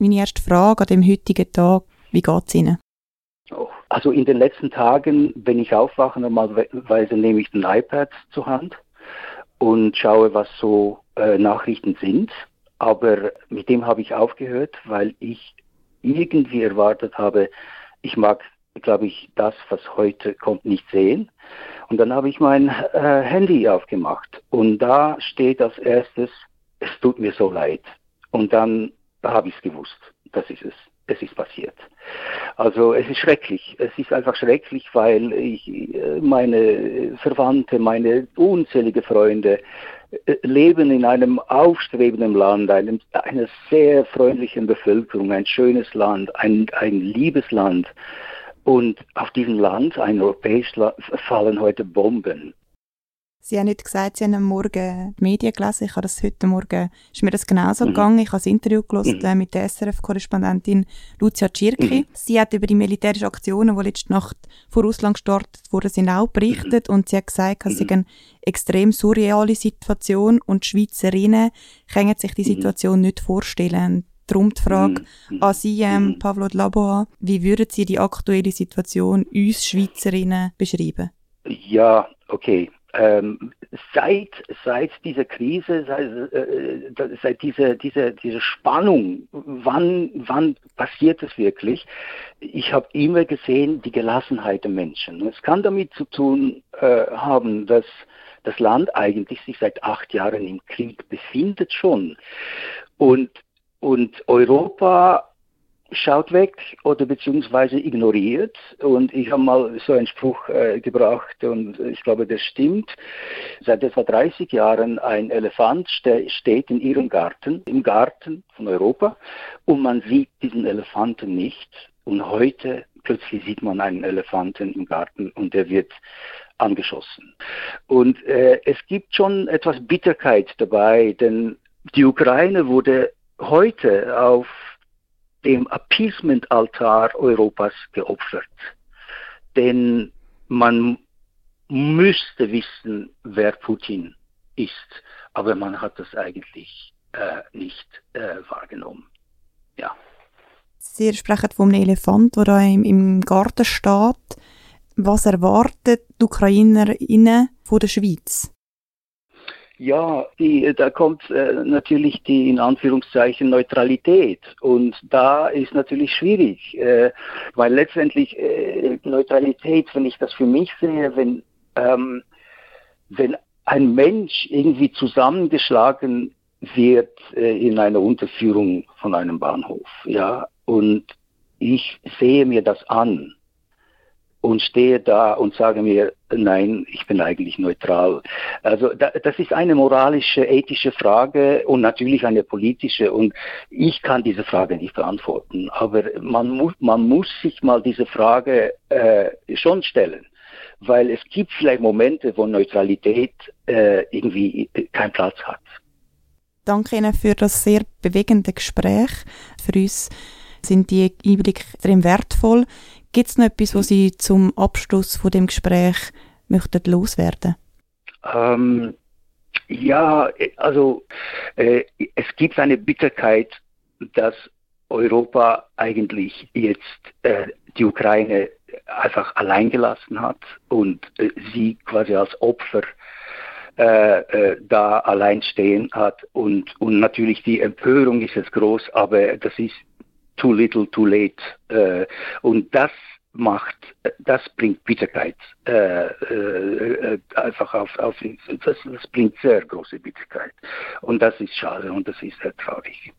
Meine erste Frage an dem heutigen Tag, wie geht es Ihnen? Oh, also in den letzten Tagen, wenn ich aufwache, normalerweise nehme ich den iPad zur Hand und schaue, was so äh, Nachrichten sind. Aber mit dem habe ich aufgehört, weil ich irgendwie erwartet habe, ich mag, glaube ich, das, was heute kommt, nicht sehen. Und dann habe ich mein äh, Handy aufgemacht und da steht als erstes, es tut mir so leid. Und dann habe ich es gewusst, das ist es es ist passiert. Also es ist schrecklich. Es ist einfach schrecklich, weil ich äh, meine Verwandte, meine unzählige Freunde äh, leben in einem aufstrebenden Land, einem, einer sehr freundlichen Bevölkerung, ein schönes Land, ein, ein liebes Land. Und auf diesem Land, ein europäisches Land, fallen heute Bomben. Sie haben nicht gesagt, Sie haben am Morgen die Medien gelesen. Ich habe das heute Morgen, ist mir das genauso mhm. gegangen. Ich habe ein Interview gelesen mhm. mit der SRF-Korrespondentin Lucia Tschirki. Mhm. Sie hat über die militärischen Aktionen, die letzte Nacht vor Russland gestartet wurden, sind auch berichtet. Und sie hat gesagt, es sei eine extrem surreale Situation und die Schweizerinnen können sich die Situation nicht vorstellen. Darum die Frage an Sie, ähm, Pavlo Laboa, wie würden Sie die aktuelle Situation uns Schweizerinnen beschreiben? Ja, okay ähm, seit, seit dieser Krise, seit, äh, seit dieser, dieser, dieser Spannung, wann, wann passiert es wirklich? Ich habe immer gesehen die Gelassenheit der Menschen. es kann damit zu tun äh, haben, dass das Land eigentlich sich seit acht Jahren im Krieg befindet schon. Und, und Europa schaut weg oder beziehungsweise ignoriert. Und ich habe mal so einen Spruch äh, gebracht und ich glaube, der stimmt. Seit etwa 30 Jahren ein Elefant ste steht in ihrem Garten, im Garten von Europa und man sieht diesen Elefanten nicht. Und heute plötzlich sieht man einen Elefanten im Garten und der wird angeschossen. Und äh, es gibt schon etwas Bitterkeit dabei, denn die Ukraine wurde heute auf dem Appeasement-Altar Europas geopfert. Denn man müsste wissen, wer Putin ist, aber man hat das eigentlich äh, nicht äh, wahrgenommen. Ja. Sie sprechen von einem Elefant, der da im, im Garten steht. Was erwartet die Ukrainerinnen von der Schweiz? Ja, die, da kommt äh, natürlich die in Anführungszeichen Neutralität. Und da ist natürlich schwierig, äh, weil letztendlich äh, Neutralität, wenn ich das für mich sehe, wenn ähm, wenn ein Mensch irgendwie zusammengeschlagen wird äh, in einer Unterführung von einem Bahnhof, ja, und ich sehe mir das an und stehe da und sage mir, nein, ich bin eigentlich neutral. Also da, das ist eine moralische, ethische Frage und natürlich eine politische und ich kann diese Frage nicht beantworten. Aber man muss, man muss sich mal diese Frage äh, schon stellen, weil es gibt vielleicht Momente, wo Neutralität äh, irgendwie keinen Platz hat. Danke Ihnen für das sehr bewegende Gespräch. Für uns sind die Einblicke extrem wertvoll. Gibt es noch etwas, was Sie zum Abschluss von dem Gespräch möchten loswerden? Ähm, ja, also äh, es gibt eine Bitterkeit, dass Europa eigentlich jetzt äh, die Ukraine einfach allein gelassen hat und äh, sie quasi als Opfer äh, äh, da allein stehen hat und, und natürlich die Empörung ist jetzt groß, aber das ist too little, too late. Äh, und das macht, das bringt Bitterkeit äh, äh, einfach auf, auf das, das bringt sehr große Bitterkeit. Und das ist schade und das ist sehr traurig.